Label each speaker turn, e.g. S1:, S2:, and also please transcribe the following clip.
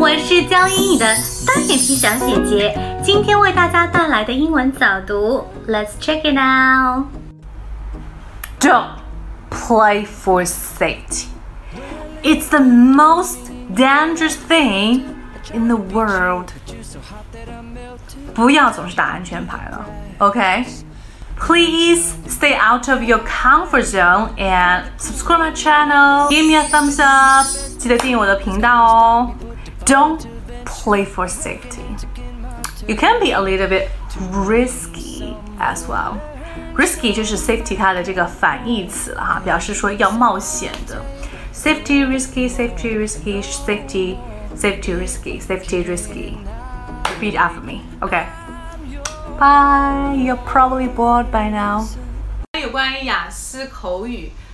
S1: 我是教英语的大眼皮小姐姐，今天为大家带来的英文早读，Let's check it out.
S2: Don't play for safety. It's the most dangerous thing in the world. 不要总是打安全牌了，OK？Please stay out of your comfort zone and subscribe my channel. Give me a thumbs up. 记得订阅我的频道哦。 Don't play for safety. You can be a little bit risky as well. Risky 就是 safety 它的这个反义词了哈，表示说要冒险的。Safety risky, safety risky, safety, safety risky, safety risky. Repeat after me, okay? Bye. You're probably bored by now.
S3: 有关于雅思口语，